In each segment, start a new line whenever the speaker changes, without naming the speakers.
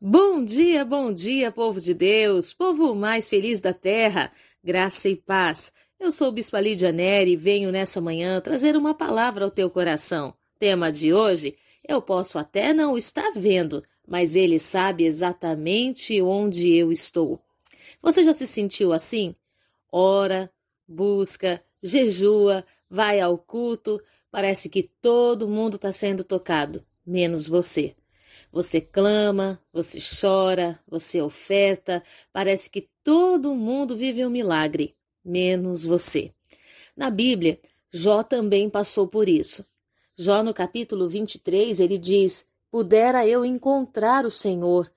Bom dia, bom dia, povo de Deus, povo mais feliz da terra, graça e paz. Eu sou o Bispo Lídia Neri e venho nessa manhã trazer uma palavra ao teu coração. Tema de hoje: eu posso até não estar vendo, mas ele sabe exatamente onde eu estou. Você já se sentiu assim? Ora, busca, jejua, vai ao culto, parece que todo mundo está sendo tocado, menos você. Você clama, você chora, você oferta, parece que todo mundo vive um milagre, menos você. Na Bíblia, Jó também passou por isso. Jó, no capítulo 23, ele diz: Pudera eu encontrar o Senhor,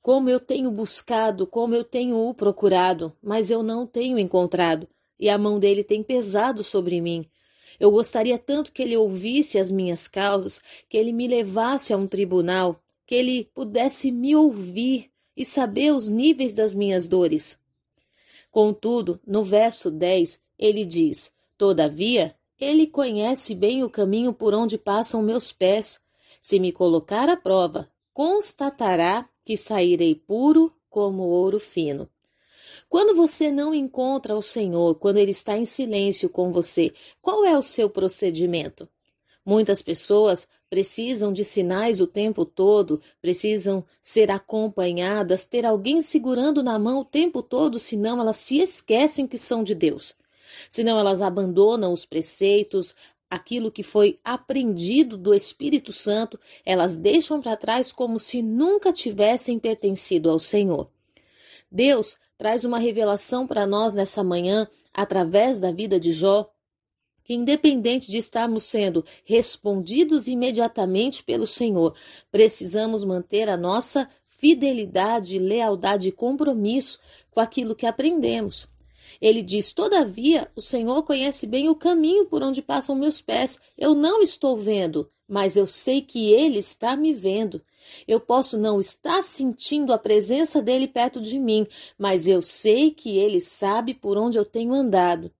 como eu tenho buscado, como eu tenho o procurado, mas eu não tenho encontrado, e a mão dele tem pesado sobre mim. Eu gostaria tanto que ele ouvisse as minhas causas, que ele me levasse a um tribunal, que ele pudesse me ouvir e saber os níveis das minhas dores. Contudo, no verso 10, ele diz: Todavia, ele conhece bem o caminho por onde passam meus pés. Se me colocar à prova, constatará que sairei puro como ouro fino. Quando você não encontra o Senhor, quando ele está em silêncio com você, qual é o seu procedimento? Muitas pessoas precisam de sinais o tempo todo, precisam ser acompanhadas, ter alguém segurando na mão o tempo todo, senão elas se esquecem que são de Deus. Senão elas abandonam os preceitos, aquilo que foi aprendido do Espírito Santo, elas deixam para trás como se nunca tivessem pertencido ao Senhor. Deus traz uma revelação para nós nessa manhã, através da vida de Jó, que, independente de estarmos sendo respondidos imediatamente pelo Senhor, precisamos manter a nossa fidelidade, lealdade e compromisso com aquilo que aprendemos. Ele diz: Todavia, o Senhor conhece bem o caminho por onde passam meus pés. Eu não estou vendo, mas eu sei que Ele está me vendo. Eu posso não estar sentindo a presença dele perto de mim, mas eu sei que ele sabe por onde eu tenho andado.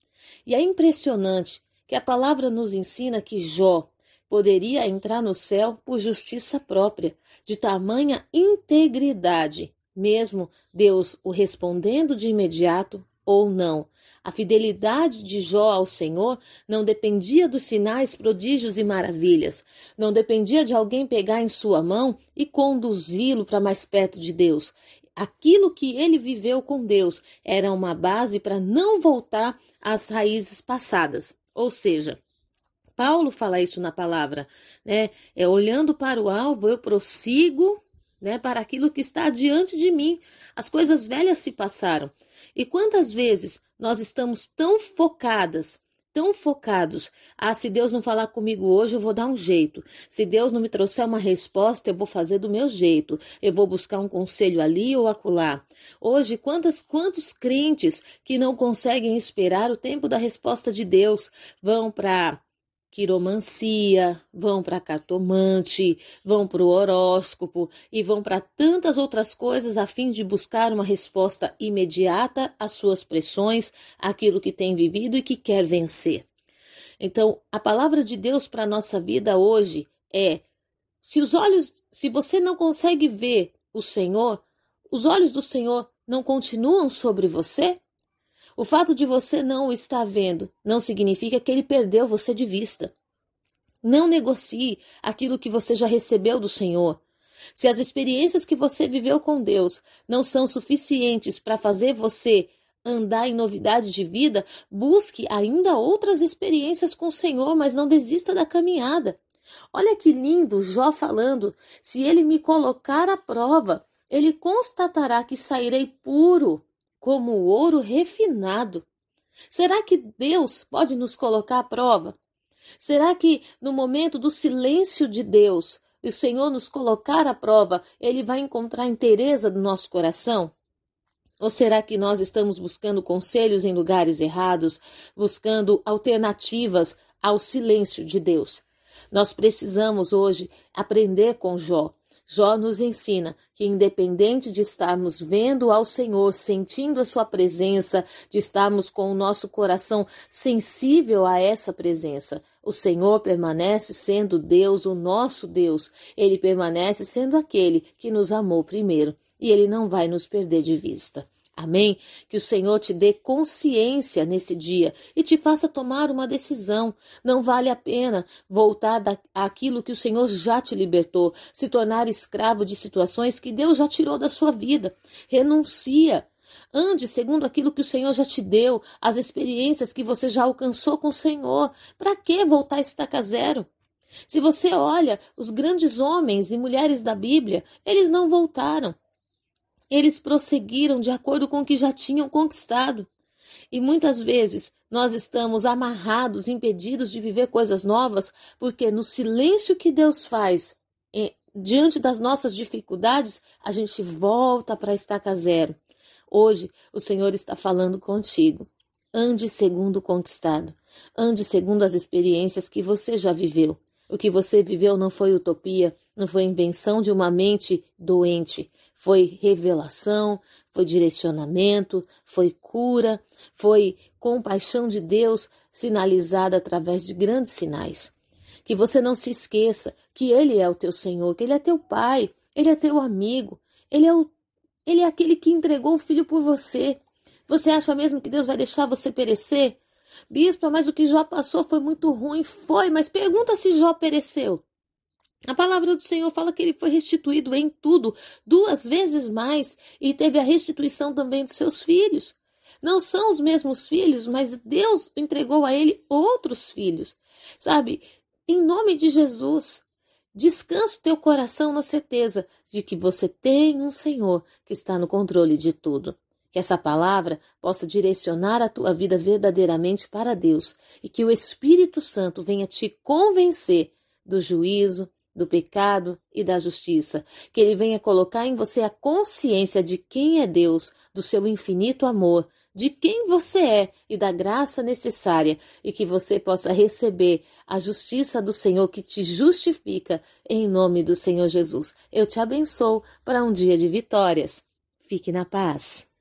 E é impressionante que a palavra nos ensina que Jó poderia entrar no céu por justiça própria, de tamanha integridade, mesmo Deus o respondendo de imediato ou não. A fidelidade de Jó ao Senhor não dependia dos sinais, prodígios e maravilhas, não dependia de alguém pegar em sua mão e conduzi-lo para mais perto de Deus. Aquilo que ele viveu com Deus era uma base para não voltar às raízes passadas. Ou seja, Paulo fala isso na palavra, né? É olhando para o alvo, eu prossigo, né, para aquilo que está diante de mim. As coisas velhas se passaram. E quantas vezes nós estamos tão focadas tão focados. Ah, se Deus não falar comigo hoje, eu vou dar um jeito. Se Deus não me trouxer uma resposta, eu vou fazer do meu jeito. Eu vou buscar um conselho ali ou acolá. Hoje, quantas, quantos crentes que não conseguem esperar o tempo da resposta de Deus vão para quiromancia, vão para cartomante, vão para o horóscopo e vão para tantas outras coisas a fim de buscar uma resposta imediata às suas pressões, àquilo que tem vivido e que quer vencer. Então, a palavra de Deus para a nossa vida hoje é: se os olhos, se você não consegue ver o Senhor, os olhos do Senhor não continuam sobre você? O fato de você não o estar vendo não significa que ele perdeu você de vista. Não negocie aquilo que você já recebeu do Senhor. Se as experiências que você viveu com Deus não são suficientes para fazer você andar em novidade de vida, busque ainda outras experiências com o Senhor, mas não desista da caminhada. Olha que lindo Jó falando: se ele me colocar à prova, ele constatará que sairei puro como ouro refinado. Será que Deus pode nos colocar à prova? Será que no momento do silêncio de Deus, o Senhor nos colocar à prova, ele vai encontrar inteireza do nosso coração? Ou será que nós estamos buscando conselhos em lugares errados, buscando alternativas ao silêncio de Deus? Nós precisamos hoje aprender com Jó Jó nos ensina que, independente de estarmos vendo ao Senhor, sentindo a Sua presença, de estarmos com o nosso coração sensível a essa presença, O Senhor permanece sendo Deus, o nosso Deus. Ele permanece sendo aquele que nos amou primeiro e ele não vai nos perder de vista. Amém? Que o Senhor te dê consciência nesse dia e te faça tomar uma decisão. Não vale a pena voltar àquilo que o Senhor já te libertou, se tornar escravo de situações que Deus já tirou da sua vida. Renuncia. Ande segundo aquilo que o Senhor já te deu, as experiências que você já alcançou com o Senhor. Para que voltar a estaca zero? Se você olha os grandes homens e mulheres da Bíblia, eles não voltaram. Eles prosseguiram de acordo com o que já tinham conquistado. E muitas vezes nós estamos amarrados, impedidos de viver coisas novas, porque no silêncio que Deus faz, diante das nossas dificuldades, a gente volta para a estaca zero. Hoje o Senhor está falando contigo. Ande segundo o conquistado. Ande segundo as experiências que você já viveu. O que você viveu não foi utopia, não foi invenção de uma mente doente, foi revelação, foi direcionamento, foi cura, foi compaixão de Deus sinalizada através de grandes sinais. Que você não se esqueça que Ele é o teu Senhor, que Ele é teu Pai, Ele é teu amigo, Ele é, o, ele é aquele que entregou o Filho por você. Você acha mesmo que Deus vai deixar você perecer? Bispo, mas o que Jó passou foi muito ruim. Foi, mas pergunta se Jó pereceu. A palavra do Senhor fala que ele foi restituído em tudo, duas vezes mais, e teve a restituição também dos seus filhos. Não são os mesmos filhos, mas Deus entregou a ele outros filhos. Sabe, em nome de Jesus, descansa o teu coração na certeza de que você tem um Senhor que está no controle de tudo. Que essa palavra possa direcionar a tua vida verdadeiramente para Deus e que o Espírito Santo venha te convencer do juízo, do pecado e da justiça, que ele venha colocar em você a consciência de quem é Deus, do seu infinito amor, de quem você é e da graça necessária, e que você possa receber a justiça do Senhor que te justifica, em nome do Senhor Jesus. Eu te abençoo para um dia de vitórias. Fique na paz.